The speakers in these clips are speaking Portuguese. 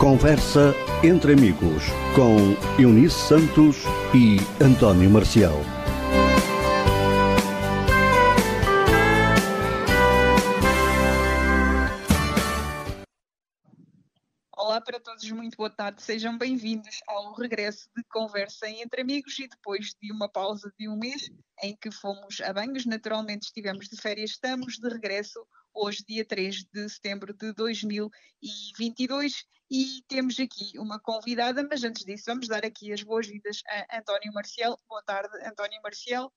Conversa entre amigos com Eunice Santos e António Marcial. Olá para todos, muito boa tarde. Sejam bem-vindos ao regresso de Conversa entre Amigos e depois de uma pausa de um mês em que fomos a banhos, naturalmente estivemos de férias, estamos de regresso hoje, dia 3 de setembro de 2022, e temos aqui uma convidada, mas antes disso, vamos dar aqui as boas-vindas a António Marcial. Boa tarde, António Marcial.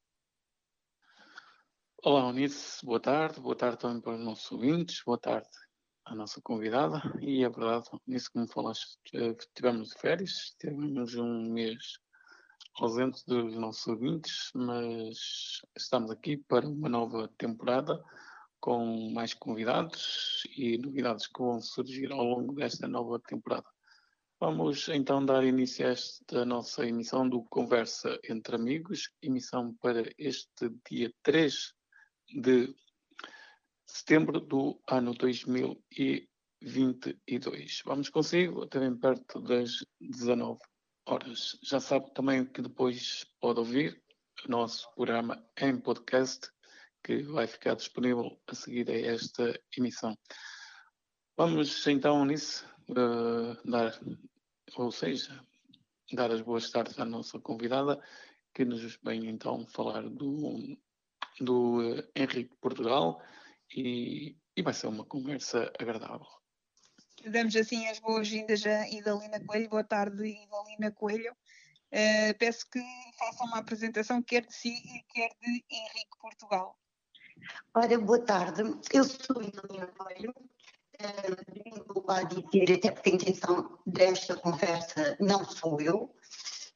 Olá, Unice, boa tarde, boa tarde também para os nossos ouvintes, boa tarde à nossa convidada. E é verdade, nisso como falaste, tivemos de férias, tivemos um mês ausente dos nossos ouvintes, mas estamos aqui para uma nova temporada com mais convidados e novidades que vão surgir ao longo desta nova temporada. Vamos então dar início a esta nossa emissão do Conversa entre Amigos, emissão para este dia 3 de setembro do ano 2022. Vamos consigo até bem perto das 19 horas. Já sabe também que depois pode ouvir o nosso programa em podcast que vai ficar disponível a seguir a esta emissão. Vamos então nisso uh, dar, ou seja, dar as boas tardes à nossa convidada, que nos vem então falar do, do uh, Henrique Portugal e, e vai ser uma conversa agradável. Damos assim as boas-vindas a Idalina Coelho. Boa tarde, Idalina Coelho. Uh, peço que faça uma apresentação quer de si e quer de Henrique Portugal. Ora, boa tarde. Eu sou Helena Coelho. Venho a dizer, até porque a intenção desta conversa não sou eu.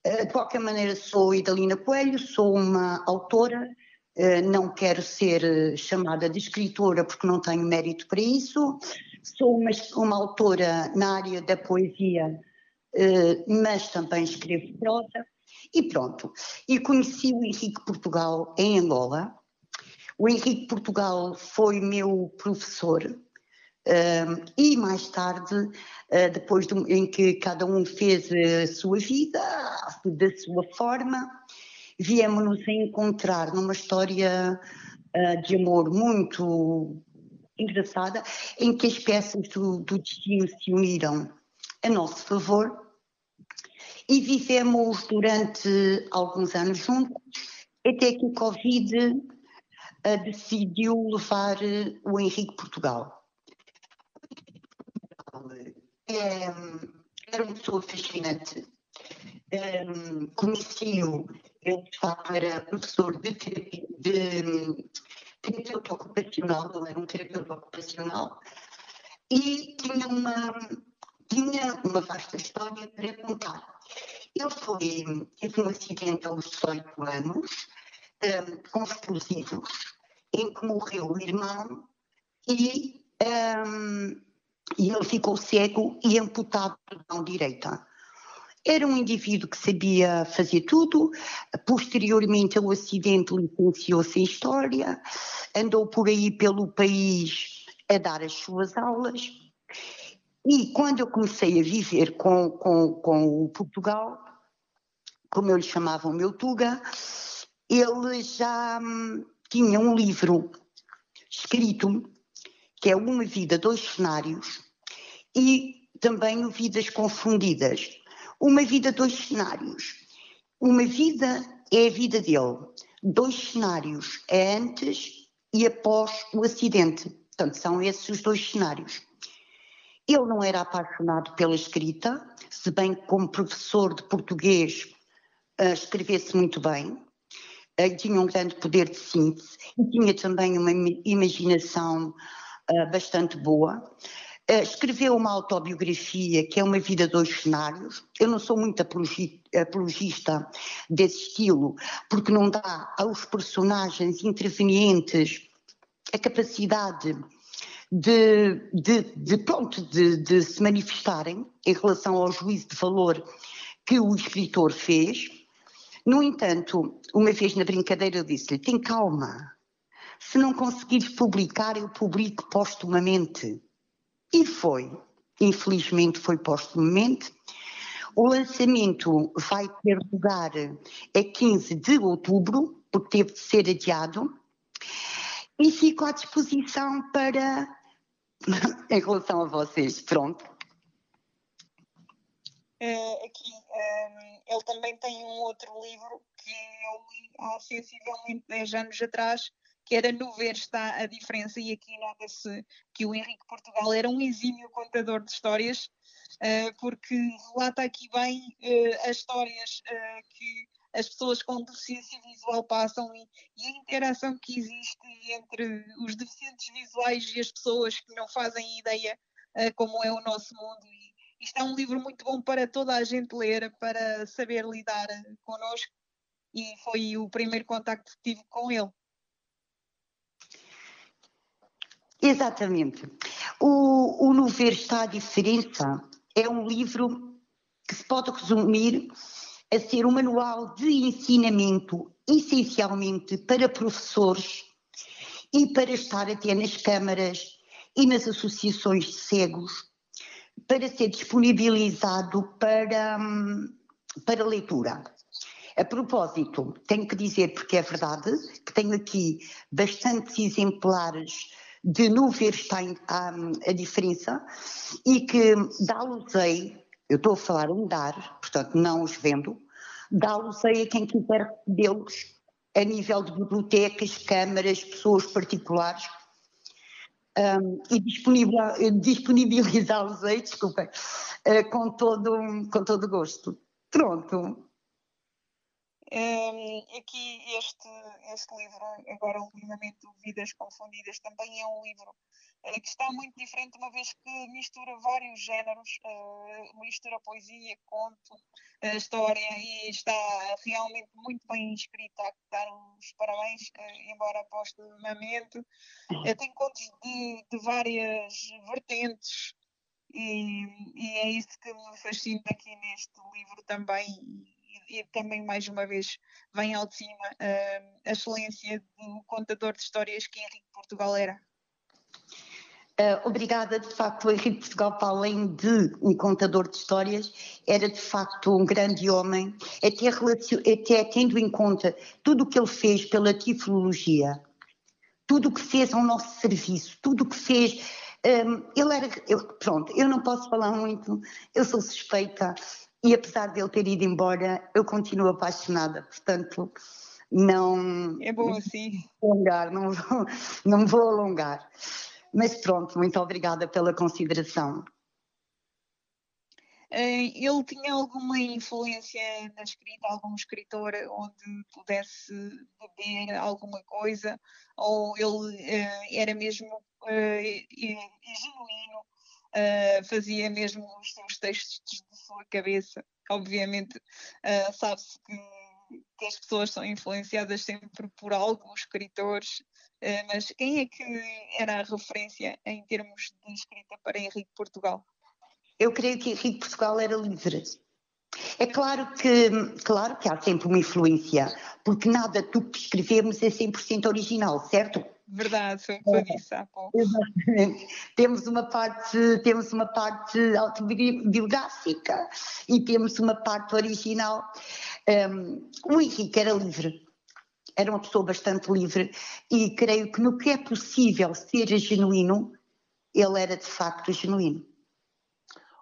Uh, de qualquer maneira, sou Idalina Coelho, sou uma autora. Uh, não quero ser chamada de escritora porque não tenho mérito para isso. Sou uma, uma autora na área da poesia, mas também escrevo prosa. E pronto. E conheci o Henrique Portugal em Angola o Henrique Portugal foi meu professor uh, e mais tarde, uh, depois de, em que cada um fez a sua vida, da sua forma, viemos-nos encontrar numa história uh, de amor muito engraçada, em que as peças do, do destino se uniram a nosso favor e vivemos durante alguns anos juntos, até que o Covid decidiu levar uh, o Henrique Portugal. É, era uma pessoa fascinante. Um, Conheci-o, ele facto era professor de de, terapeuta ocupacional, ele era um terapeuta ocupacional, e tinha uma, tinha uma vasta história para contar. Ele foi, teve um acidente aos 18 anos, um, com explosivos, em que morreu o irmão e, um, e ele ficou cego e amputado da mão direita. Era um indivíduo que sabia fazer tudo, posteriormente ao acidente licenciou-se em História, andou por aí pelo país a dar as suas aulas, e quando eu comecei a viver com, com, com o Portugal, como eu lhe chamava o meu Tuga, ele já hum, tinha um livro escrito que é Uma Vida, Dois Cenários e também o Vidas Confundidas. Uma Vida, Dois Cenários. Uma vida é a vida dele. Dois cenários é antes e após o acidente. Portanto, são esses os dois cenários. Ele não era apaixonado pela escrita, se bem que como professor de português uh, escrevesse muito bem, tinha um grande poder de síntese e tinha também uma imaginação uh, bastante boa. Uh, escreveu uma autobiografia que é Uma Vida Dois Cenários. Eu não sou muito apologista desse estilo, porque não dá aos personagens intervenientes a capacidade de, de, de pronto, de, de se manifestarem em relação ao juízo de valor que o escritor fez no entanto, uma vez na brincadeira eu disse-lhe: tem calma, se não conseguires publicar, eu publico postumamente. E foi. infelizmente foi postumamente. O lançamento vai ter lugar a 15 de outubro, porque teve de ser adiado, e fico à disposição para, em relação a vocês, pronto. Uh, aqui, um, ehm, ele também tem um outro livro que eu li há sensivelmente 10 anos atrás, que era no ver está a diferença, e aqui nota-se que o Henrique Portugal era um exímio contador de histórias, uh, porque relata aqui bem uh, as histórias que as pessoas com deficiência visual passam e, e, a interação que existe entre os deficientes visuais e as pessoas que não fazem ideia como é o nosso mundo. E isto é um livro muito bom para toda a gente ler, para saber lidar connosco, e foi o primeiro contacto que tive com ele. Exatamente. O, o No Ver está a diferença é um livro que se pode resumir a ser um manual de ensinamento essencialmente para professores e para estar até nas câmaras e nas associações de cegos para ser disponibilizado para, para leitura. A propósito, tenho que dizer, porque é verdade, que tenho aqui bastantes exemplares de no ver está a, a diferença e que dá-los eu estou a falar um dar, portanto não os vendo, dá-los a quem quiser recebê-los a nível de bibliotecas, câmaras, pessoas particulares um, e disponibilizá-los aí, desculpem, uh, com, todo, com todo gosto. Pronto, um, aqui este, este livro, agora ultimamente Vidas Confundidas, também é um livro uh, que está muito diferente, uma vez que mistura vários géneros, uh, mistura poesia, conto, uh, história, e está realmente muito bem escrito, há que dar os parabéns, embora postumamente. tem contos de, de várias vertentes, e, e é isso que me fascina aqui neste livro também e também mais uma vez vem ao de cima uh, a excelência do contador de histórias que Henrique Portugal era. Uh, obrigada, de facto, Henrique Portugal, para além de um contador de histórias, era de facto um grande homem, até, até tendo em conta tudo o que ele fez pela tiflologia, tudo o que fez ao nosso serviço, tudo o que fez. Um, ele era. Eu, pronto, eu não posso falar muito, eu sou suspeita, e apesar de ele ter ido embora, eu continuo apaixonada, portanto, não. É bom assim. Alongar, não, vou, não vou alongar. Mas pronto, muito obrigada pela consideração. Eh, ele tinha alguma influência na escrita, algum escritor onde pudesse beber alguma coisa, ou ele uh, era mesmo uh, genuíno uh, fazia mesmo os seus textos sua cabeça. Obviamente, uh, sabe-se que, que, as pessoas são influenciadas sempre por algo, os escritores, uh, mas quem é que era a referência em termos de escrita para Henrique Portugal? Eu creio que Henrique Portugal era livre. É claro que, claro que há sempre uma influência, porque nada do que escrevemos é 100% original, certo? Verdade, foi o que eu disse há pouco. Exatamente. Temos uma parte, temos uma parte autobiográfica e temos uma parte original. Um, o Henrique era livre, era uma pessoa bastante livre e creio que no que é possível ser genuíno, ele era de facto genuíno.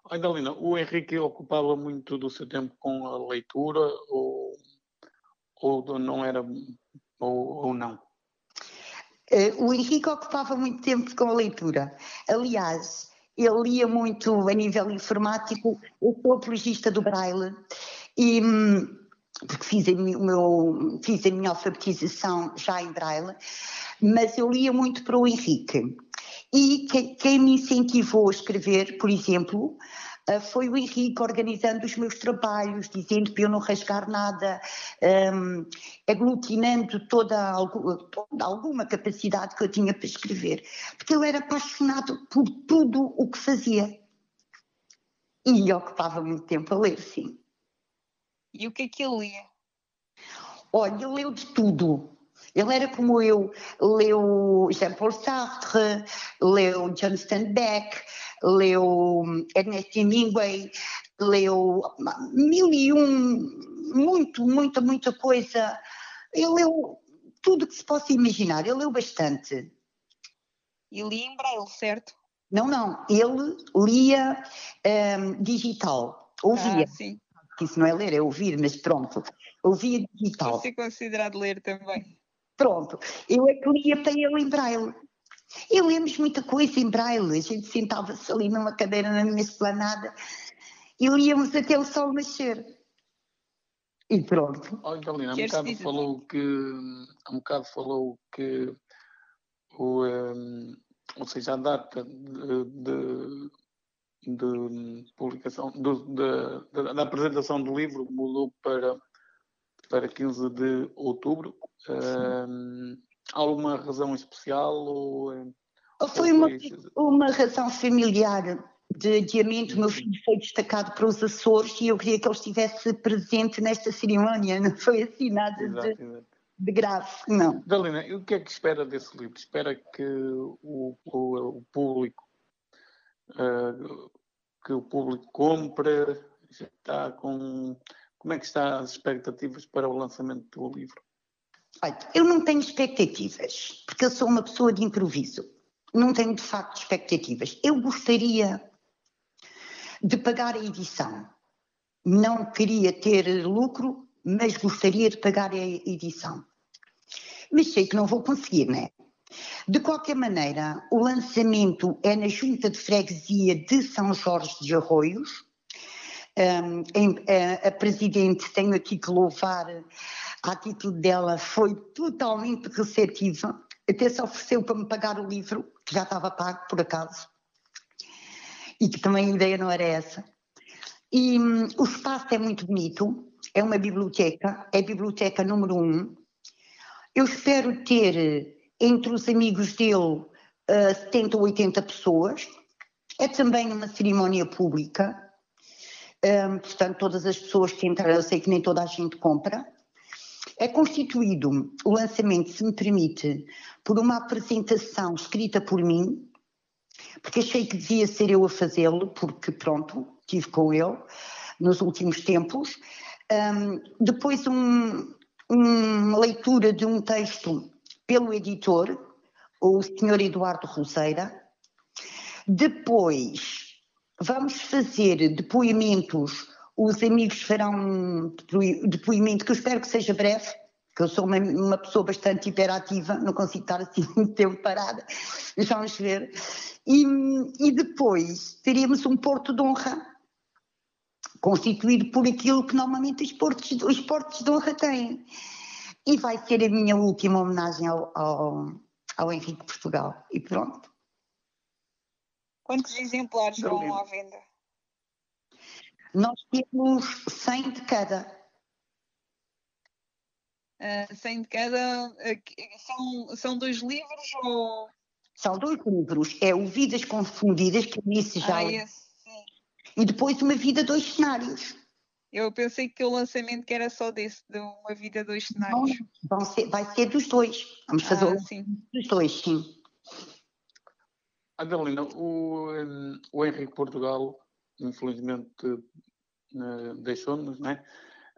Aidalina, o Henrique ocupava muito do seu tempo com a leitura ou, ou não era ou, ou não? Uh, o Henrique ocupava muito tempo com a leitura. Aliás, ele lia muito a nível informático. Eu sou apologista do Braille e hum, porque fiz a, meu, fiz a minha alfabetização já em Braille, mas eu lia muito para o Henrique. E quem me incentivou a escrever, por exemplo, Uh, foi o Henrique organizando os meus trabalhos, dizendo para eu não rasgar nada, um, aglutinando toda, toda, alguma capacidade que eu tinha para escrever, porque ele era apaixonado por tudo o que fazia. E ocupava muito tempo a ler, sim. E o que é que ele lia? Olha, ele leu de tudo. Ele era como eu, leu Jean-Paul Sartre, leu John Steinbeck, leu Ernest Hemingway, leu mil e um, muito, muita, muita coisa. Ele leu tudo que se possa imaginar, ele leu bastante. E lia em braille, certo? Não, não, ele lia um, digital, ouvia. Ah, sim. Isso não é ler, é ouvir, mas pronto, ouvia digital. Pode ser considerado ler também. Pronto, eu é que lia para ele em braille. E lemos muita coisa em braille, a gente sentava-se ali numa cadeira na minha esplanada e líamos até o sol nascer. E pronto. Olha, Galina, há um bocado falou que, há um bocado falou que o, um, ou seja, a data de, de, de publicação, de, da apresentação do livro mudou para, para 15 de outubro. Um, alguma razão especial? Ou, foi uma, uma razão familiar de adiamento. O meu filho foi destacado para os Açores e eu queria que ele estivesse presente nesta cerimónia. Não foi assim nada exato, de, exato. de, grave, não. Dalina, e o que é que espera desse livro? Espera que o, o, o público uh, que o público compre? Está com como é que está as expectativas para o lançamento do livro? Olha, eu não tenho expectativas, porque eu sou uma pessoa de improviso. Não tenho de facto expectativas. Eu gostaria de pagar a edição. Não queria ter lucro, mas gostaria de pagar a edição. Mas sei que não vou conseguir, né? De qualquer maneira, o lançamento é na Junta de Freguesia de São Jorge de Arroios. Um, a, a Presidente, tenho aqui que louvar a atitude dela, foi totalmente receptiva. Até se ofereceu para me pagar o livro, que já estava pago, por acaso e que também a ideia não era essa. E um, o espaço é muito bonito, é uma biblioteca, é a biblioteca número um. Eu espero ter entre os amigos dele uh, 70 ou 80 pessoas. É também uma cerimónia pública, um, portanto, todas as pessoas que entraram, eu sei que nem toda a gente compra. É constituído o lançamento, se me permite, por uma apresentação escrita por mim, porque achei que devia ser eu a fazê-lo, porque pronto, estive com ele nos últimos tempos. Um, depois um, uma leitura de um texto pelo editor, o Sr. Eduardo Roseira. Depois vamos fazer depoimentos, os amigos farão um depoimento que eu espero que seja breve, que eu sou uma, uma pessoa bastante hiperativa, não consigo estar assim muito tempo parada, mas vamos ver. E, e depois teríamos um porto de honra, constituído por aquilo que normalmente os portos, os portos de honra têm. E vai ser a minha última homenagem ao, ao, ao Henrique Portugal. E pronto. Quantos exemplares vão à venda? Nós temos 100 de cada. Uh, ah, 100 de cada. Uh, são, são dois livros ou. São dois livros. É o Vidas Confundidas, que eu disse já. Ah, esse, sim. E depois Uma Vida, Dois Cenários. Eu pensei que o lançamento que era só desse, de Uma Vida, Dois Cenários. Não, ser, vai ser dos dois. Vamos fazer ah, sim. dos dois, sim. Adelina, o, o Henrique Portugal, infelizmente, eh, deixou-nos, não é?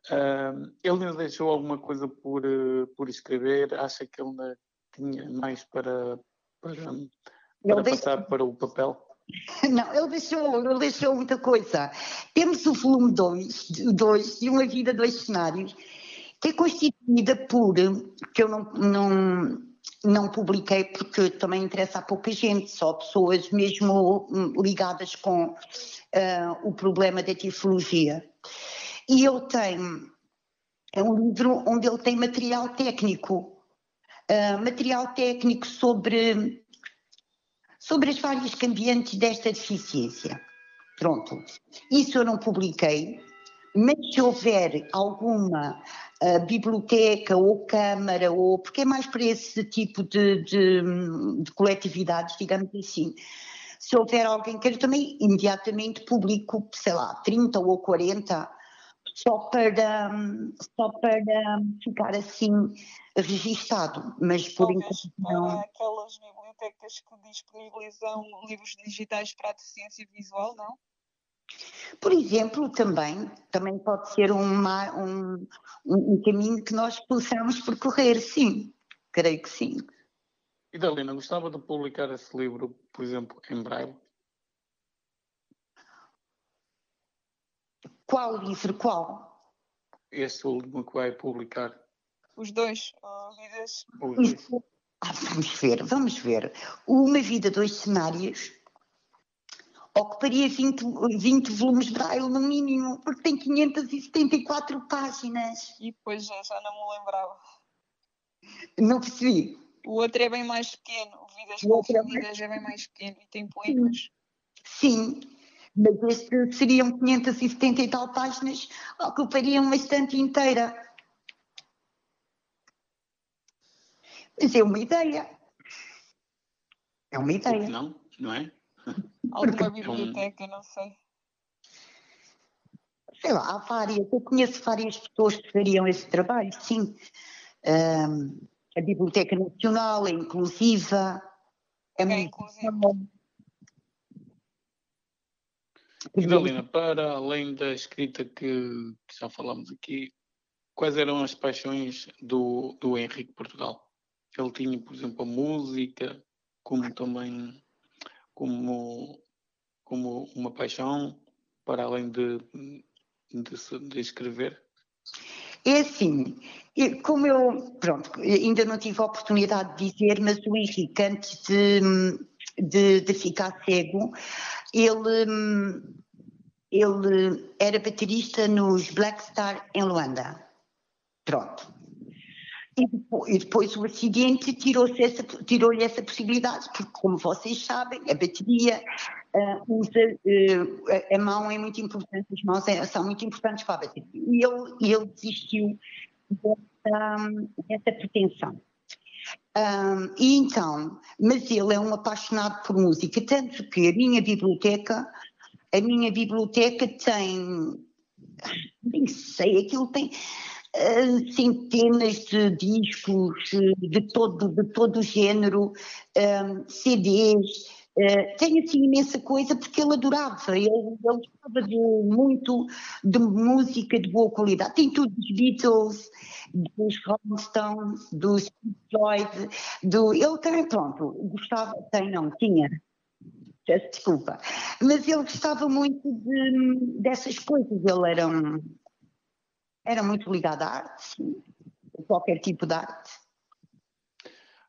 Uh, ele ainda deixou alguma coisa por, uh, por escrever? Acha que ele ainda tinha mais para, para, para passar para o papel? Não, ele deixou, ele deixou muita coisa. Temos o volume 2 dois, de Uma Vida, Dois Cenários, que é constituída por, que eu não, não, não publiquei porque também interessa a pouca gente, só pessoas mesmo hum, ligadas com uh, o problema da tifologia. E ele tem, é um livro onde ele tem material técnico, uh, material técnico sobre, sobre as várias cambiantes desta deficiência. Pronto. Isso eu não publiquei, mas se houver alguma uh, biblioteca ou câmara, ou, porque é mais para esse tipo de, de, de coletividades, digamos assim, se houver alguém que eu também imediatamente publico, sei lá, 30 ou 40 só para, só para ficar assim registado, mas por enquanto não. aquelas bibliotecas bibliotecas que disponibilizam livros digitais para a deficiência visual, não? Por exemplo, também, também pode ser uma, um, um caminho que nós possamos percorrer, sim, creio que sim. E Dalina, gostava de publicar esse livro, por exemplo, em braille? Qual livro? Qual? Esse último que vai publicar. Os dois, oh, vidas. Os dois. Ah, vamos ver, vamos ver. Uma vida, dois cenários ocuparia 20, 20 volumes de braille no mínimo, porque tem 574 páginas. E depois já, já não me lembrava. Não percebi. O outro é bem mais pequeno, o Vidas é Confundidas é bem mais pequeno e tem poemas. Sim, mas este seriam 570 e tal páginas, ocupariam uma estante inteira. Mas é uma ideia. É uma ideia. não? Não é? Alguma biblioteca, não sei. Sei lá, há várias. Eu conheço várias pessoas que fariam esse trabalho, sim. Ahm, a Biblioteca Nacional é inclusiva. É É muito inclusiva. bom. E Dalina, para além da escrita que, que já falámos aqui, quais eram as paixões do, do Henrique Portugal? Ele tinha, por exemplo, a música, como também como, como uma paixão, para além de, de, de escrever? É assim, como eu, pronto, ainda não tive a oportunidade de dizer, mas o Henrique, antes de, de, de ficar cego, ele, ele era baterista nos Black Star em Luanda. Pronto. E depois, e depois o acidente tirou-se essa- tirou-lhe essa possibilidade, porque, como vocês sabem, a bateria ah, usa, eh, a- mão é muito importante, as mãos é- são muito importantes para a bateria. E ele, ele desistiu dessa, dessa pretensão. Ah, e então, mas ele é um apaixonado por música, tanto que a minha biblioteca, a minha biblioteca tem, nem sei, aquilo tem centenas de discos eh, de todo, de todo o género, ah, CDs, eh, tem assim imensa coisa porque ele adorava, ele, gostava de, muito de música de boa qualidade, tem tudo dos Beatles, dos Rolling Stones, dos Floyd, do, ele também, pronto, gostava, tem não, tinha, desculpa, mas ele gostava muito de, dessas coisas, ele era, um, era muito ligado à arte, qualquer tipo de arte.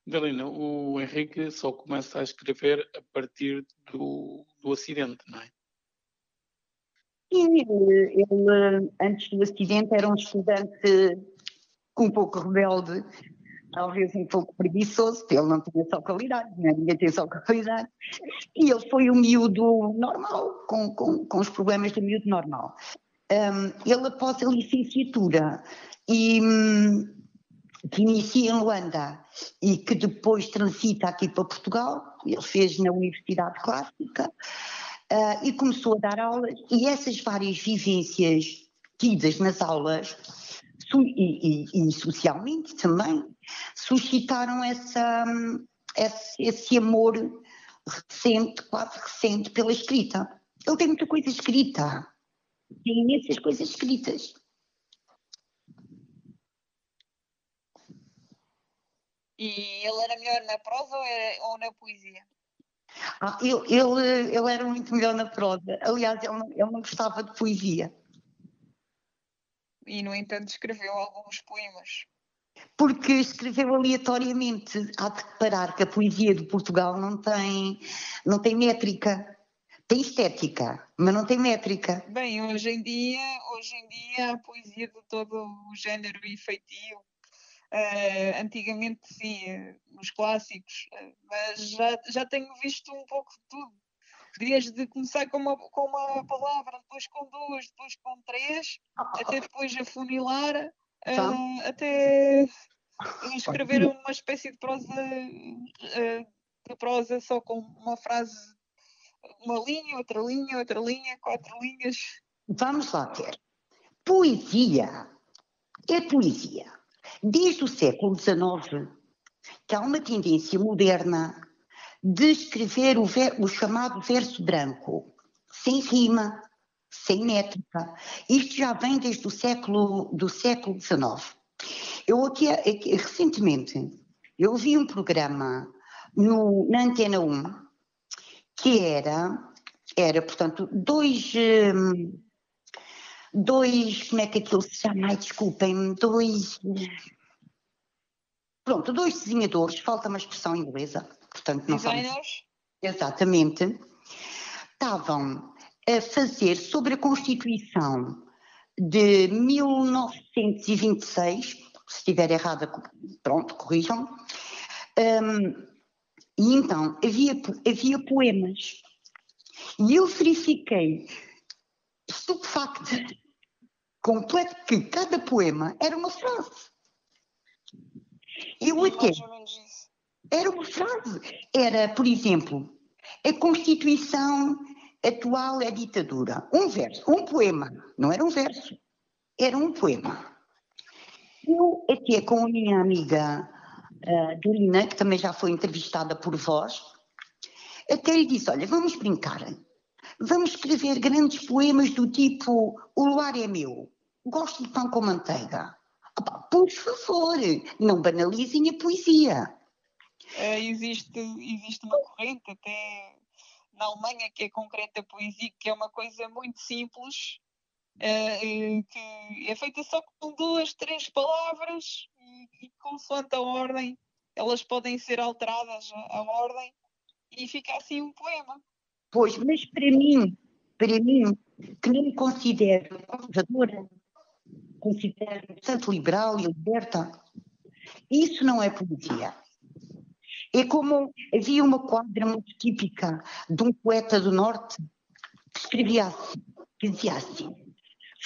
Dalina, o Henrique só começa a escrever a partir do, do acidente, não é? Sim, ele, antes do acidente era um estudante um pouco rebelde, talvez um pouco preguiçoso, porque ele não tinha só qualidade, né? ninguém tem só qualidade. E ele foi um miúdo normal, com, com, com os problemas do miúdo normal. Um, ele, após a licenciatura, e, hum, que inicia em Luanda e que depois transita aqui para Portugal, ele fez na Universidade Clássica, ah, e começou a dar aulas, e essas várias vivências tidas nas aulas, e, e- e socialmente também, suscitaram essa, hum, esse, esse amor recente, quase recente, pela escrita. Ele tem muita coisa escrita, tem imensas coisas escritas. E ele era melhor na prosa ou, era- ou na poesia? Ah, ele, ele, ele era muito melhor na prosa. Aliás, ele não, ele não gostava de poesia. E, no entanto, escreveu alguns poemas. Porque escreveu aleatoriamente. Há de reparar que a poesia de Portugal não tem, não tem métrica. Tem estética, mas não tem métrica. Bem, hoje em dia, hoje em dia a poesia de todo o género e feitio. eh, antigamente sim, eh, nos clássicos, eh, mas já, já tenho visto um pouco de tudo. Desde começar com uma, com uma palavra, depois com duas, depois com três, até depois afunilar, Tá. até escrever uma espécie de prosa, eh, de prosa só com uma frase, uma linha, outra linha, outra linha, quatro linhas. Vamos lá ver. Poesia é poesia. Desde o século XIX, que há uma tendência moderna de escrever o, ver, o chamado verso branco, sem rima, sem métrica. Isto já vem desde o século, do século XIX. Eu aqui, aqui recentemente, eu vi um programa no, na Antena 1 que era, era portanto, dois, hum, dois, como é que aquilo se chama? Ai, desculpem-me, dois, pronto, dois desenhadores, falta uma expressão inglesa, portanto não Designers? Exatamente. Estavam a fazer sobre a Constituição de 1926, se estiver errada, pronto, corrijam. Um, e então havia, havia poemas. E eu verifiquei, estupefacta, completo, que cada poema era uma frase. Eu até. Era uma frase. Era, por exemplo, a Constituição atual é ditadura. Um verso, um poema. Não era um verso, era um poema. Eu até com a minha amiga uh, Dorina, que também já foi entrevistada por vós, até lhe disse, olha, vamos brincar. Vamos escrever grandes poemas do tipo O luar é meu, gosto de pão com manteiga. Opa, por favor, não banalizem a poesia. Uh, existe, existe uma corrente até na Alemanha que é concreta poesia, que é uma coisa muito simples, uh, que é feita só com duas, três palavras e, consoante a ordem, elas podem ser alteradas a, ordem e fica assim um poema. Pois, mas para mim, para mim, que não me considero conservadora, considero bastante liberal e liberta, isso não é poesia. É como havia uma quadra muito típica de um poeta do Norte que escrevia assim, que dizia assim: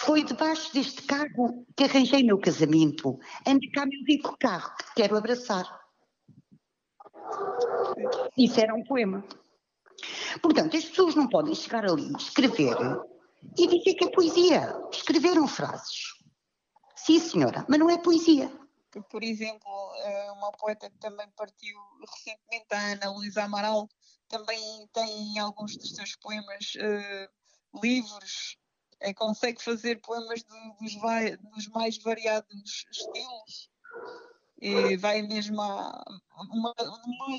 Foi debaixo deste carro que arranjei meu casamento. Ande cá, meu rico carro, que quero abraçar. Isso era um poema. Portanto, as pessoas não podem chegar ali, escrever e dizer que é poesia. Escreveram frases. Sim, senhora, mas não é poesia. Por exemplo, eh, uma poeta que também partiu recentemente, a Ana Luísa Amaral, também tem alguns dos seus poemas uh, livros, uh, consegue fazer poemas de, dos, vai, dos, mais variados estilos. E vai mesmo a. Uma,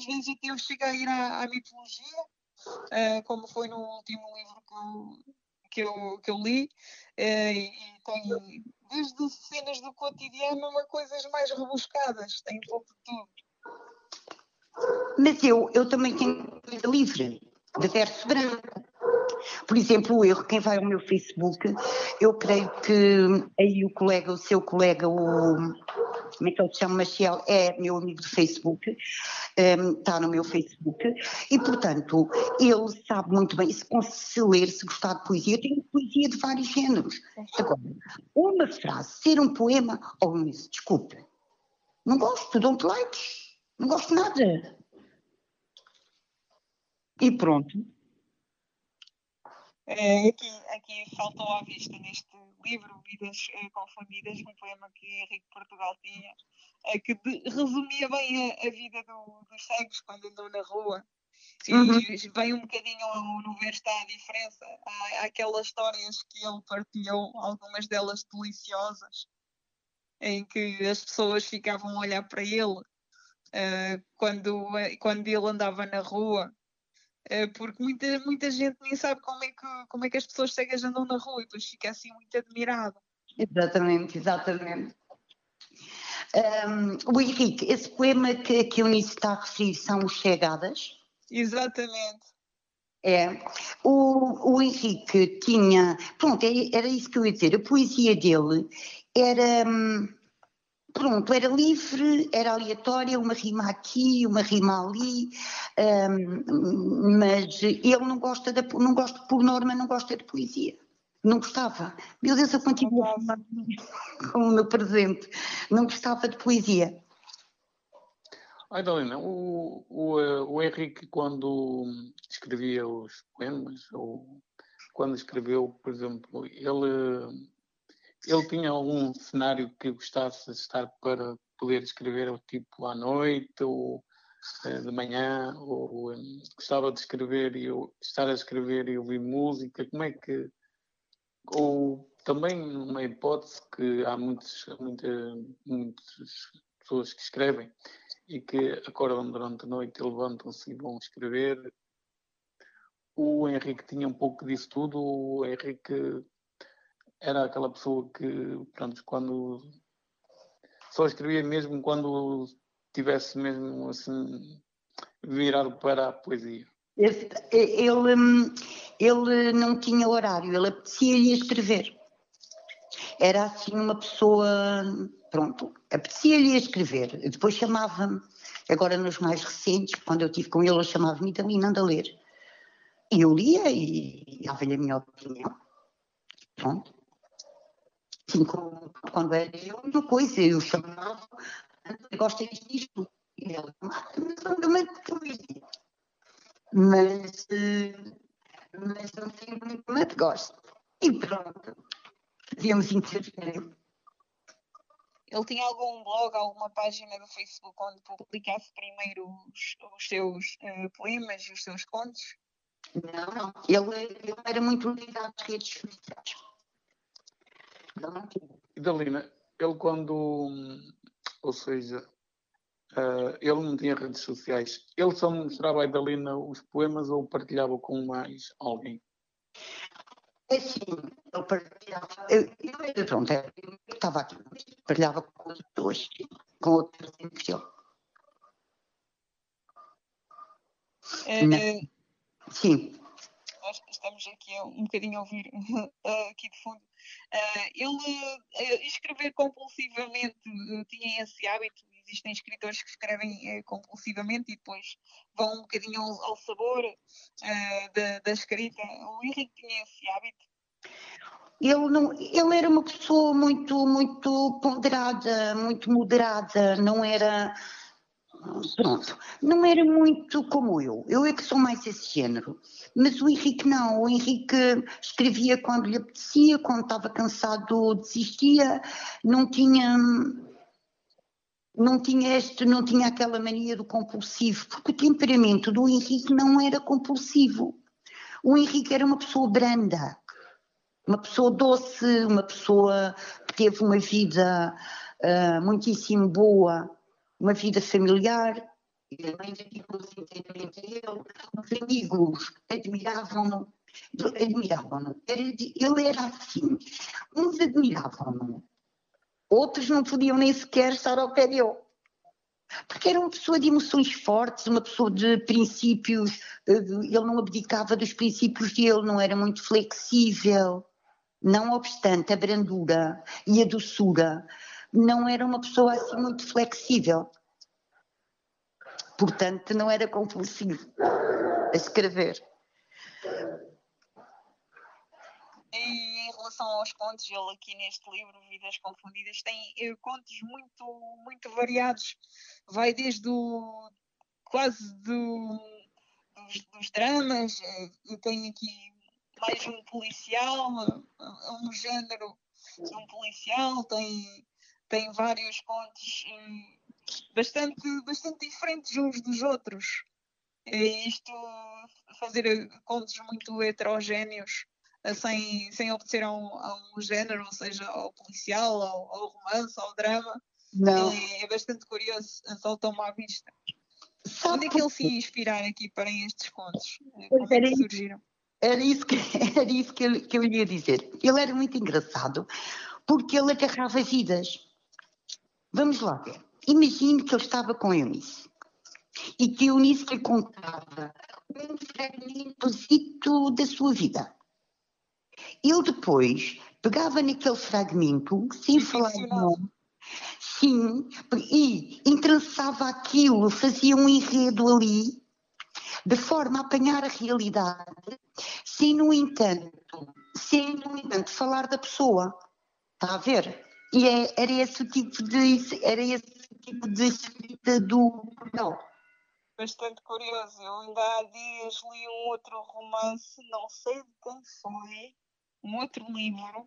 vezes até eu chego a ir à, à mitologia, uh, como foi no último livro que eu, que eu, que eu li, e tem desde cenas do cotidiano a coisas mais rebuscadas, tem um pouco de tudo. Mas eu, eu também tenho coisa livre, de verso branco. Por exemplo, o erro, quem vai ao meu Facebook, eu creio que aí o colega, o seu colega, o como é que ele se chama, Maciel, é meu amigo do Facebook, um, ehm, está no meu Facebook, e portanto, ele sabe muito bem, se, se ler, se gostar de poesia, eu tenho poesia de vários géneros. Agora, uma frase, ser um poema, ou oh, desculpe, não gosto, don't like, não gosto nada. E pronto. É, aqui, aqui faltou à vista neste livro Vidas uh, Confundidas, um poema que Henrique Portugal tinha, uh, que de, resumia bem a, a vida do, dos cegos quando andam na rua. Uhum. E vem um bocadinho no ver está a diferença. Há, há, aquelas histórias que ele partilhou, algumas delas deliciosas, em que as pessoas ficavam a olhar para ele uh, quando, quando ele andava na rua é, porque muita, muita gente nem sabe como é, que, como é que as pessoas cegas andam na rua e depois fica assim muito admirado. Exatamente, exatamente. Um, o Henrique, esse poema que, que o Eunice está a referir são os Chegadas? Exatamente. É. O, o Henrique tinha. Pronto, é, era isso que eu ia dizer. A poesia dele era. Hum, pronto, era livre, era aleatória, uma rima aqui, uma rima ali, um, mas ele não gosta, da, não gosta, por norma, não gosta de poesia. Não gostava. Meu Deus, eu continuo a falar com o meu presente. Não gostava de poesia. Ai, Dalina, o, o, o Henrique, quando escrevia os poemas, ou quando escreveu, por exemplo, ele ele tinha algum cenário que gostasse de estar para poder escrever, tipo à noite, ou eh, de manhã, ou um, gostava de escrever e eu estar a escrever e ouvir música, como é que. Ou também uma hipótese que há muitos, muita, muitas pessoas que escrevem e que acordam durante a noite e levantam-se e vão escrever. O Henrique tinha um pouco disso tudo, o Henrique era aquela pessoa que, pronto, quando só escrevia mesmo quando tivesse mesmo assim virado para a poesia. Ele, ele não tinha horário, ele apetecia-lhe escrever. Era assim uma pessoa, pronto, apetecia-lhe escrever. Depois chamava-me, agora nos mais recentes, quando eu estive com ele, ele chamava-me Italina, anda a ler. E eu lia e dava-lhe a minha opinião. Pronto. Assim como quando era eu, coisa, eu chamava, gostas disto? E ela, mas mas, mas não sei muito, mas gosto. E pronto, fazíamos intervir. Ele tinha algum blog, alguma página do Facebook onde publicasse primeiro os, os seus uh, poemas e os seus contos? Não, não. Ele, ele era muito ligado às redes sociais. E Dalina, ele quando, ou seja, uh, ele não tinha redes sociais, ele só mostrava a Dalina os poemas ou partilhava com mais alguém? É sim, eu partilhava, eu, eu, pronto, eu estava aqui, partilhava com as pessoas, com outras em é, Sim. Nós estamos aqui um bocadinho a ouvir aqui de fundo. Uh, ele uh, escrever compulsivamente uh, tinha esse hábito. Existem escritores que escrevem compulsivamente e depois vão um bocadinho ao, ao sabor da, da, escrita. O Henrique tinha esse hábito. Ele, não, ele era uma pessoa muito, muito ponderada, muito moderada, não era pronto, não era muito como eu. Eu é que sou mais esse género. Mas o Henrique não. O Henrique escrevia quando lhe apetecia, quando estava cansado desistia, não tinha não tinha este, não tinha aquela mania do compulsivo, porque o temperamento do Henrique não era compulsivo. O Henrique era uma pessoa branda, uma pessoa doce, uma pessoa que teve uma vida uh, muitíssimo boa uma vida familiar, e também os amigos admiravam-no, admiravam-no. Ele era assim, uns admiravam-no, outros não podiam nem sequer estar ao pé dele. Porque era uma pessoa de emoções fortes, uma pessoa de princípios, eh, ele não abdicava dos princípios dele, não era muito flexível. Não obstante a brandura e a doçura, não era uma pessoa assim muito flexível. Portanto, não era compulsivo a escrever. E em relação aos contos, ele aqui neste livro, Vidas Confundidas, tem eh, contos muito, muito variados. Vai desde o quase do, dos, dos dramas, e eh, tem aqui mais um policial, um género de um policial, tem tem vários contos hum, bastante, bastante diferentes uns dos outros. E isto fazer contos muito heterogéneos sem, sem obedecer a um, a um género, ou seja, ao policial, ao, ao romance, ao drama. Não. É, é bastante curioso, saltou-me à vista. Sabe Onde é que ele se ia inspirar aqui para estes contos? Como é que surgiram? Era isso que, era isso que, eu, que eu ia dizer. Ele era muito engraçado porque ele agarrava vidas. Vamos lá ver. Imagine que eu estava com a Eunice e que a Eunice lhe contava um fragmento da sua vida. Ele depois pegava naquele fragmento, sem falar de nome, sim, e entrançava aquilo, fazia um enredo ali, de forma a apanhar a realidade, sem, no entanto, sem, no entanto, falar da pessoa. Está a ver? E é, era esse o tipo de era esse tipo de escrita do não. Bastante curioso. Eu ainda há dias li um outro romance, não sei de quem foi, um outro livro,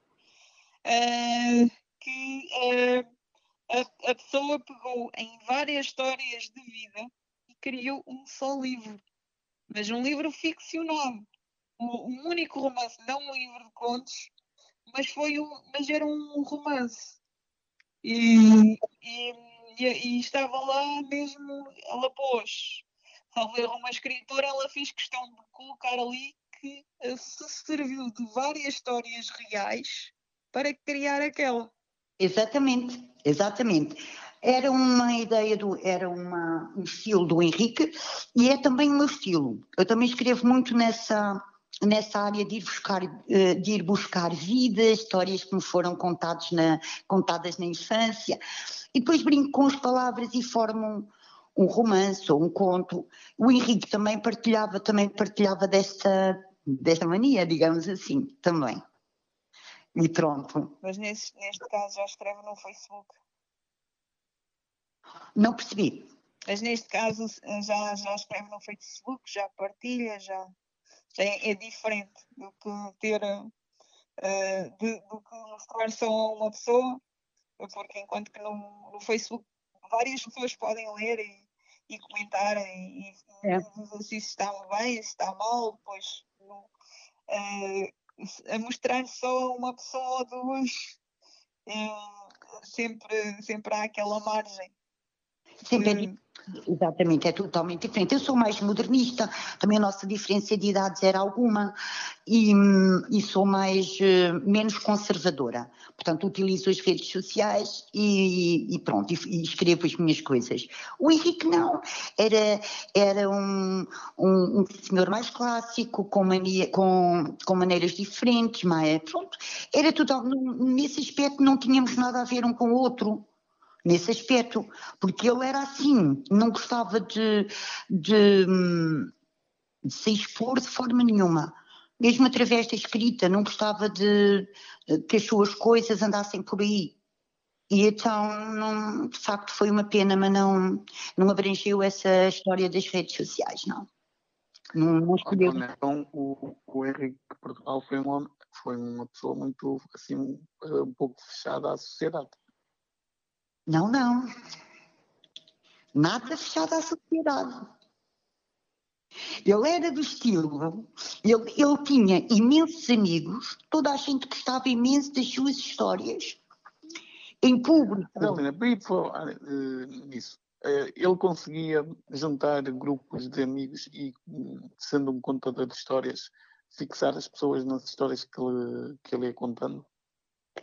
uh, que uh, a, a pessoa pegou em várias histórias de vida e criou um só livro, mas um livro ficcionado. Um, um único romance, não um livro de contos, mas, foi um, mas era um romance. E, e, e, estava lá mesmo, ela pôs, talvez uma escritora, ela fez questão de colocar ali que se serviu de várias histórias reais para criar aquela. Exatamente, exatamente. Era uma ideia do, era uma, um estilo do Henrique e é também o meu estilo. Eu também escrevo muito nessa nessa área de ir buscar eh, de ir buscar vidas, histórias que me foram contadas na contadas na infância e depois brinco com as palavras e formo um, um romance ou um conto. O Henrique também partilhava também partilhava desta desta mania, digamos assim, também. E pronto. Mas nesse, neste caso já escreve no Facebook? Não percebi. Mas neste caso já, já escreve no Facebook, já partilha, já é, é diferente do que ter uh, de, do que mostrar só a uma pessoa, porque enquanto que no, no Facebook várias pessoas podem ler e, e comentar e, e é. dizer se isso está bem, se está mal, depois no, uh, a mostrar só uma pessoa ou duas, uh, sempre, sempre há aquela margem. Sempre é Exatamente, é totalmente diferente. Eu sou mais modernista, também a nossa diferença de idades era alguma e, e sou mais uh, menos conservadora. Portanto, utilizo as redes sociais e, e pronto, e, e, escrevo as minhas coisas. O Henrique não, era, era um, um, um senhor mais clássico, com, mania, com, com maneiras diferentes, mas pronto, era total, nesse aspecto não tínhamos nada a ver um com o outro nesse aspecto, porque ele era assim, não gostava de, de, de se expor de forma nenhuma. Mesmo através da escrita, não gostava de que as suas coisas andassem por aí. E então, não, de facto, foi uma pena, mas não, não abrangeu essa história das redes sociais, não. Não, não escolheu. Então, o, o Henrique Portugal foi, um, foi uma pessoa muito, assim, um pouco fechada à sociedade. Não, não. Nada fechado à sociedade. Ele era do estilo, ele, ele tinha imensos amigos, toda a gente gostava imenso das suas histórias, em público. Adelina, para falar uh, nisso, uh, ele conseguia juntar grupos de amigos e, sendo um contador de histórias, fixar as pessoas nas histórias que ele, que ele ia contando?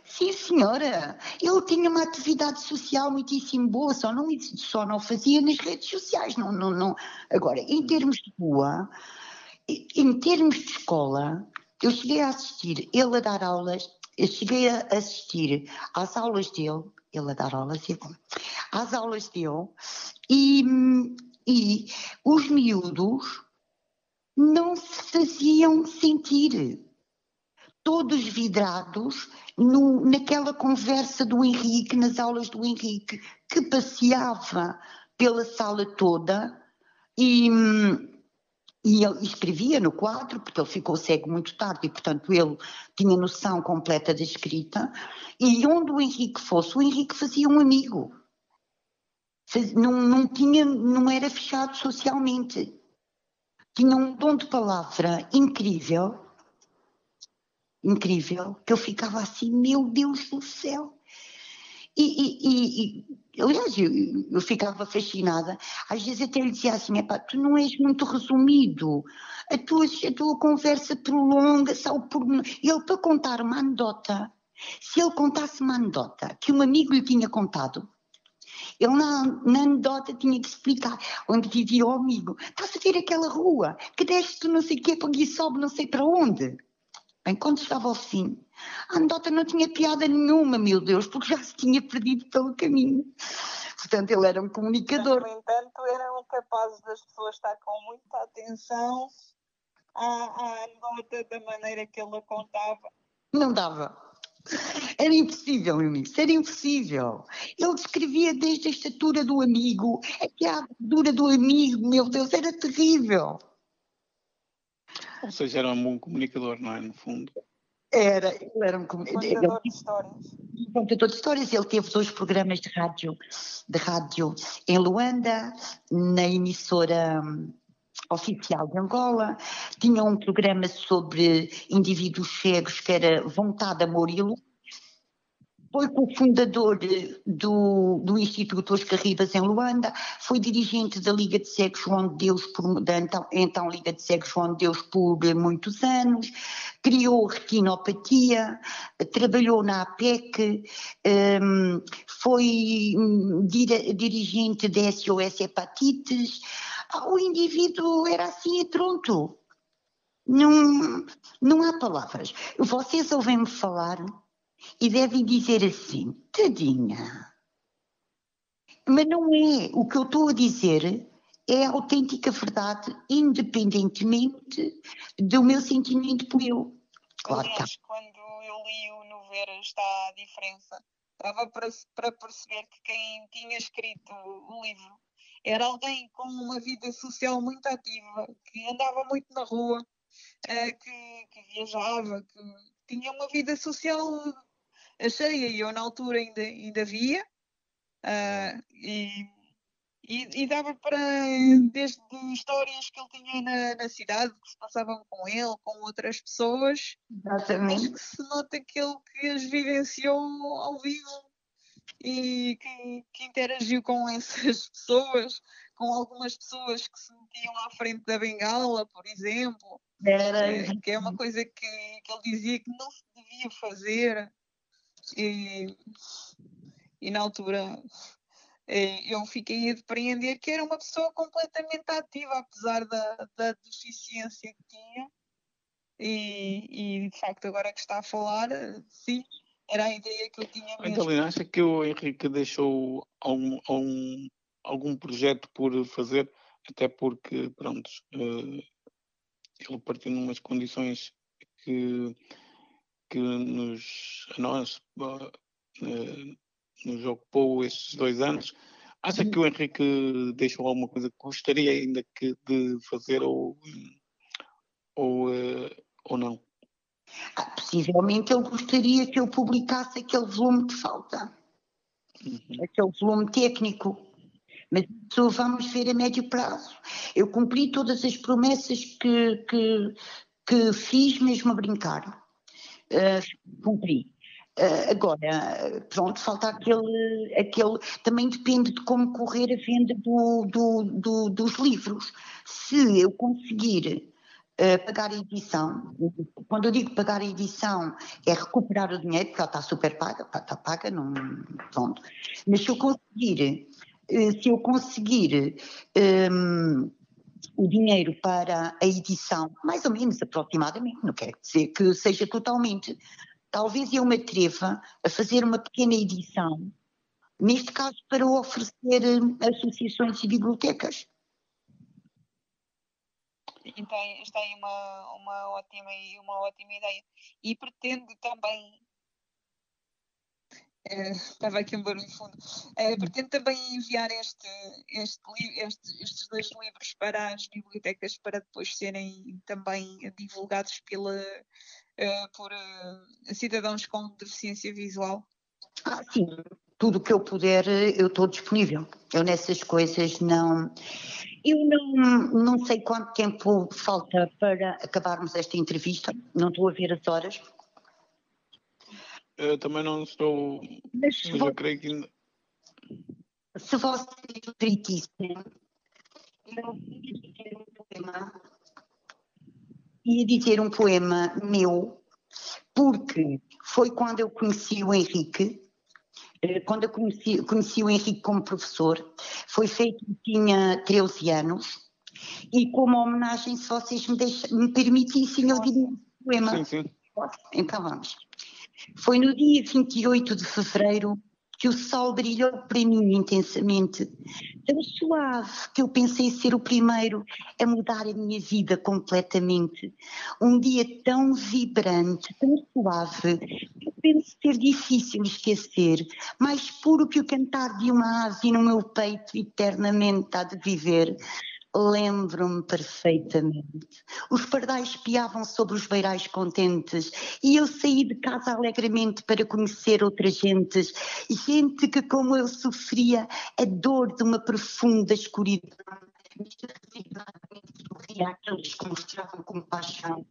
Sim, senhora. Ele tinha uma atividade social muitíssimo boa, só não, só não fazia nas redes sociais. Não, não, não. Agora, em termos de rua, em termos de escola, eu cheguei a assistir ele a dar aulas, eu cheguei a assistir às aulas dele, ele a dar aulas, às aulas dele, e, e os miúdos não se faziam sentir todos vidrados no, naquela conversa do Henrique, nas aulas do Henrique, que passeava pela sala toda e, e ele escrevia no quadro, porque ele ficou cego muito tarde e, portanto, ele tinha noção completa da escrita. E onde o Henrique fosse, o Henrique fazia um amigo. Não, não, tinha, não era fechado socialmente. Tinha um dom de palavra incrível incrível, que eu ficava assim, meu Deus do céu. E, e, e aliás, eu, eu, ficava fascinada. Às vezes até lhe dizia assim: tu não és muito resumido, a tua, a tua conversa prolonga, só por. Ele, para contar uma anedota, se ele contasse uma anedota que um amigo lhe tinha contado, ele na, na anedota tinha que explicar onde vivia o amigo. Estás a ver aquela rua que desce não sei o quê, para sobe não sei para onde. Bem, quando estava ao fim, a anedota não tinha piada nenhuma, meu Deus, porque já se tinha perdido pelo caminho. Portanto, ele era um comunicador. no entanto, eram capazes das pessoas estar com muita atenção à, à anedota da maneira que ele a contava. Não dava. Era impossível, Eunice, era impossível. Ele descrevia desde a estatura do amigo, até a dura do amigo, meu Deus, era terrível. Ou seja, era um bom comunicador, não é? No fundo. Era, ele era um comunicador de histórias. um contador de histórias. Ele teve dois programas de rádio, de rádio em Luanda, na emissora hum, oficial de Angola. Tinha um programa sobre indivíduos cegos que era Vontade, Amor e Luz foi cofundador do, do Instituto Oscar Ribas em Luanda, foi dirigente da Liga de Cegos João de Deus, por, da então, então Liga de Cegos João de Deus por muitos anos, criou retinopatia, trabalhou na APEC, um, foi dirigente da SOS Hepatites, ah, o indivíduo era assim e pronto. Não, não há palavras. Vocês ouvem-me falar e devem dizer assim: tadinha. Mas não é. O que eu estou a dizer é a autêntica verdade, independentemente do meu sentimento por eu. Claro Aliás, quando eu li o Novera está a diferença, estava para, para perceber que quem tinha escrito o livro era alguém com uma vida social muito ativa, que andava muito na rua, eh, que, que viajava, que tinha uma vida social cheia e eu na altura ainda, ainda via uh, e, e, e, dava para desde histórias que ele tinha na, na, cidade que se passavam com ele, com outras pessoas Exatamente. que se nota que ele que as vivenciou ao vivo e que, que interagiu com essas pessoas, com algumas pessoas que se metiam à frente da bengala, por exemplo, Era... é, que é uma coisa que, que ele dizia que não se devia fazer. E, e na altura eh, eu fiquei a depreender que era uma pessoa completamente ativa, apesar da, da deficiência que tinha. E, e, de facto, agora que está a falar, sim, era a ideia que eu tinha mesmo. Então, acha que o Henrique deixou algum, algum, algum projeto por fazer, até porque, pronto, uh, ele partiu numas condições que que nos, a nós uh, nos ocupou estes dois anos. Acha que o Henrique deixou alguma coisa que gostaria ainda que, de fazer ou, ou, uh, ou não? Possivelmente ele gostaria que eu publicasse aquele volume que falta, uhum. aquele volume técnico. Mas isso vamos ver a médio prazo. Eu cumpri todas as promessas que, que, que fiz, mesmo a brincar uh, cumpri. Uh, agora, pronto, falta aquele, aquele. Também depende de como correr a venda do, do, do, dos livros. Se eu conseguir uh, pagar a edição, quando eu digo pagar a edição, é recuperar o dinheiro, porque ela está super paga, está paga, não, pronto. Mas se eu conseguir, uh, se eu conseguir. Um, o dinheiro para a edição, mais ou menos aproximadamente, não quer dizer que seja totalmente. Talvez eu me atreva a fazer uma pequena edição, neste caso para oferecer a associações e bibliotecas. Então, está aí uma, uma, ótima, uma ótima ideia. E pretende também estava aqui um barulho fundo. Uh, pretendo também enviar este, este, este, estes dois livros para as bibliotecas para depois serem também divulgados pela, uh, por cidadãos com deficiência visual. Ah, sim. Tudo que eu puder, eu estou disponível. Eu nessas coisas não. Eu não, não sei quanto tempo falta para acabarmos esta entrevista, não estou a ver as horas. Eu também não estou. Mas, mas eu creio que. Se vocês permitissem, eu ia dizer um poema. Ia dizer um poema meu, porque foi quando eu conheci o Henrique. Eh, quando eu conheci, conheci o Henrique como professor, foi feito, tinha 13 anos, e como homenagem, se vocês me, deixam, me permitissem, eu diria um poema. Sim, sim. Então vamos. Foi no dia 28 de fevereiro que o sol brilhou para mim intensamente, tão suave que eu pensei ser o primeiro a mudar a minha vida completamente. Um dia tão vibrante, tão suave, que eu penso ser difícil esquecer, mais puro que o cantar de uma ave no meu peito eternamente há de viver Lembro-me perfeitamente. Os pardais piavam sobre os beirais contentes e eu saí de casa alegremente para conhecer outras gentes, gente que, como eu, sofria a dor de uma profunda escuridão. Sorria aqueles que mostravam compaixão.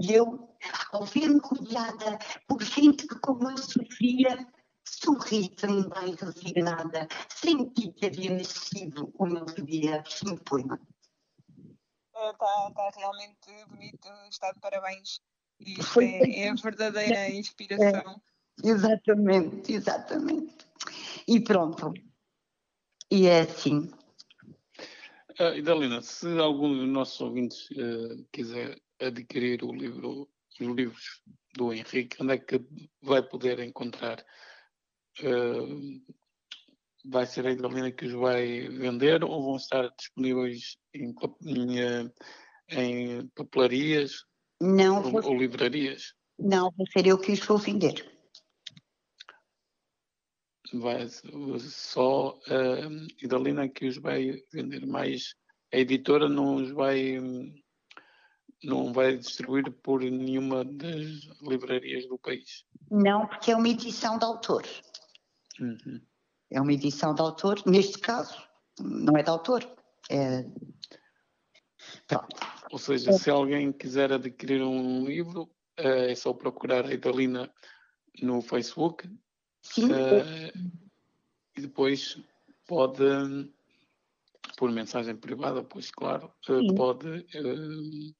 E eu, ao ver-me rodeada por gente que, como eu, sofria, sorri também resignada, senti que havia nascido o meu dia em poema. Está, está realmente bonito, está de parabéns. Isto é, é a verdadeira inspiração. É, exatamente, exatamente. E pronto. E é assim. Uh, Idalina, se algum dos nossos ouvintes uh, quiser adquirir o livro, os livros do Henrique, onde é que vai poder encontrar? Vai ser a Idalina que os vai vender ou vão estar disponíveis em, em, em papelarias não, ou, ou, livrarias? Não, vou ser eu que os vou vender. Vai, só a Idalina que os vai vender, mas a editora não os vai não vai distribuir por nenhuma das livrarias do país. Não, porque é uma edição de autor. Uhum. É uma edição de autor, neste caso, não é de autor. É... Pronto. Ou seja, se alguém quiser adquirir um livro, é só procurar a Idalina no Facebook. Sim. Uh, e depois pode, por mensagem privada, pois claro, uh, pode, uh,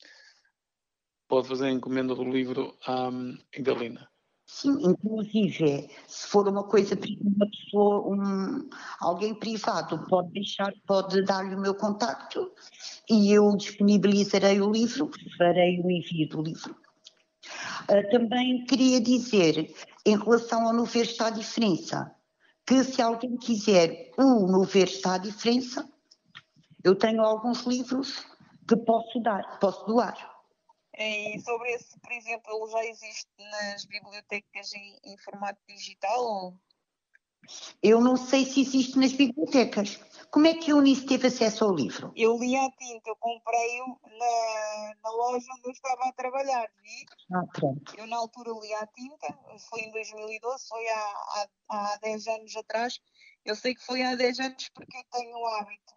pode fazer a encomenda do livro à Idalina. Sim, inclusive, se for uma coisa, uma pessoa, um, alguém privado, pode deixar, pode dar-lhe o meu contacto e eu disponibilizarei o livro, farei o envio do livro. Uh, também queria dizer, em relação ao No Ver está a diferença, que se alguém quiser o No Ver está a diferença, eu tenho alguns livros que posso dar, posso doar. E sobre esse, por exemplo, ele já existe nas bibliotecas em, em formato digital? Ou... Eu não sei se existe nas bibliotecas. Como é que a Eunice teve acesso ao livro? Eu li a tinta, eu comprei-o na, na, loja onde eu estava a trabalhar, vi? Ah, pronto. Eu na altura li a tinta, foi em 2012, foi há, há, há 10 anos atrás. Eu sei que foi há 10 anos porque eu tenho o hábito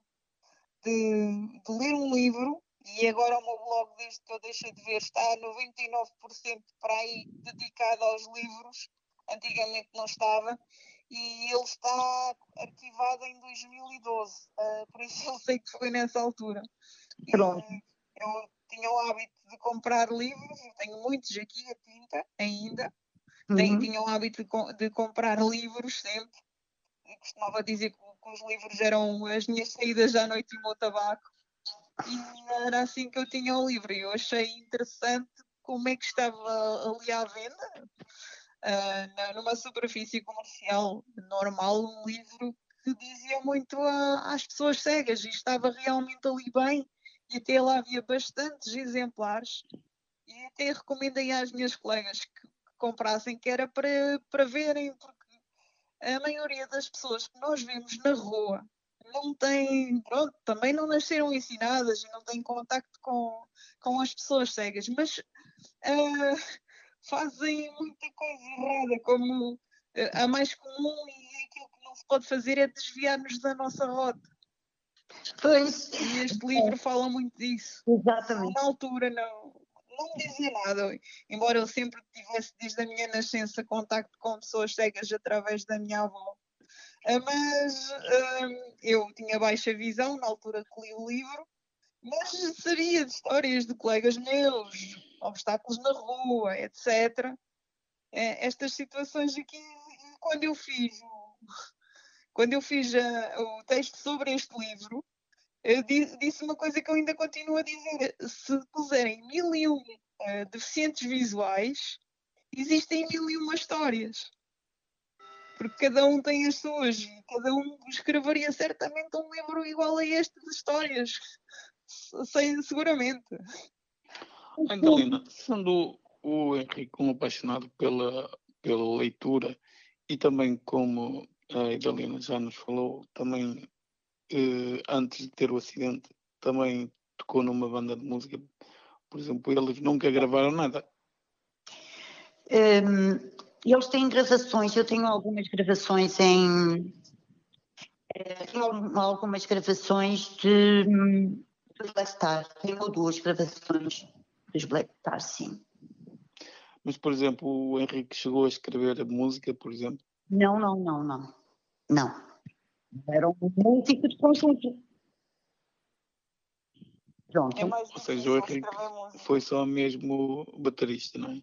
de, de ler um livro e agora o meu blog, desde que eu deixei de ver, está a 99% para aí dedicado aos livros. Antigamente não estava. E ele está arquivado em 2012. Uh, ah, por isso eu sei que foi nessa altura. Pronto. E, eu tinha o hábito de comprar livros, tenho muitos aqui a tinta ainda. Uhum. Tenho, tinha o hábito de, de comprar livros sempre. Eu costumava dizer que, que os livros eram as minhas saídas à noite e o meu tabaco e era assim que eu tinha o livro. E eu achei interessante como é que estava ali à venda, uh, numa superfície comercial normal, um livro que dizia muito a, às pessoas cegas e estava realmente ali bem. E até lá havia bastantes exemplares. E até recomendei às minhas colegas que, que comprassem, que era para, para verem, porque a maioria das pessoas que nós vemos na rua não têm, pronto, também não nasceram ensinadas e não têm contacto com, com as pessoas cegas, mas uh, fazem muita coisa errada, como uh, a mais comum e aquilo que não se pode fazer é desviar-nos da nossa rota. Pois. E este livro é. fala muito disso. Exatamente. Na altura não, não dizia nada, embora eu sempre tivesse desde a minha nascença contacto com pessoas cegas através da minha avó. Ah, mas uh, eu tinha baixa visão na altura que li o livro, mas sabia de histórias de colegas meus, obstáculos na rua, etc. É, estas situações aqui, quando eu fiz quando eu fiz a, o texto sobre este livro, eu disse uma coisa que eu ainda continuo a dizer. Se puserem mil e um uh, deficientes visuais, existem mil e uma histórias porque cada um tem as suas e cada um escreveria certamente um livro igual a este de histórias, sei, seguramente. Angelina, sendo o Henrique um apaixonado pela, pela leitura e também como a Idalina já nos falou, também eh, antes de ter o acidente também tocou numa banda de música. Por exemplo, eles nunca gravaram nada. Um, eles têm gravações, eu tenho algumas gravações em. Eh, tenho algumas gravações de, dos Black Stars, tenho duas gravações dos Black Stars, sim. Mas, por exemplo, o Henrique chegou a escrever a música, por exemplo? Não, não, não, não. Não. Era um músico de conjunto. Pronto. É Ou seja, o Henrique foi só mesmo baterista, não é?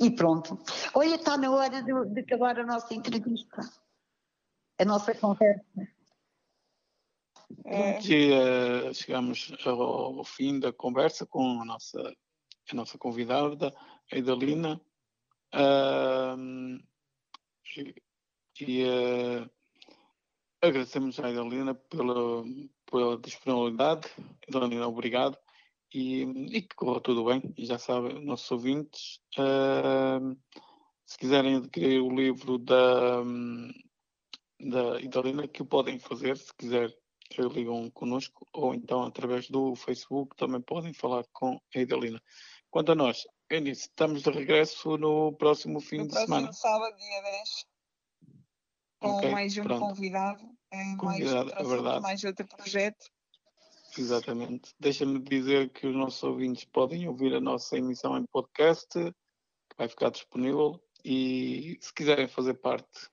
E pronto. Olha, está na hora de, de acabar a nossa entrevista. A nossa conversa. É. Uh, chegamos ao, ao, fim da conversa com a nossa, a nossa convidada, a Idalina. Uh, e, e uh, agradecemos à Idalina pela, pela disponibilidade. Idalina, obrigado e, e que corra tudo bem. E já sabem, nossos ouvintes, uh, se quiserem adquirir o livro da, da Idalina, que o podem fazer, se quiser, ligam connosco, ou então através do Facebook também podem falar com a Idalina. Quanto a nós, Eunice, estamos de regresso no próximo fim no de próximo semana. sábado, dia 10, com okay, mais um pronto. convidado, convidado mais, é mais outro projeto. Exatamente. Deixa-me dizer que os nossos ouvintes podem ouvir a nossa emissão em podcast, que vai ficar disponível, e se quiserem fazer parte,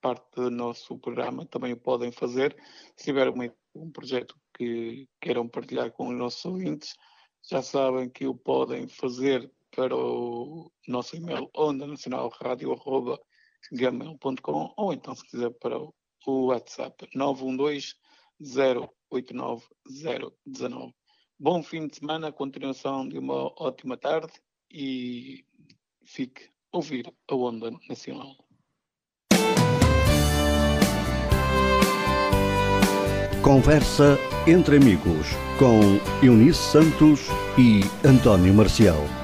parte do nosso programa, também o podem fazer. Se tiver um projeto que queiram partilhar com os nossos ouvintes, já sabem que o podem fazer para o nosso e-mail onda nacional ou então se quiser para o WhatsApp 912 089-019. Bom fim de semana, continuação de uma ótima tarde e fique a ouvir a Onda Nacional. Conversa entre amigos com Eunice Santos e António Marcial.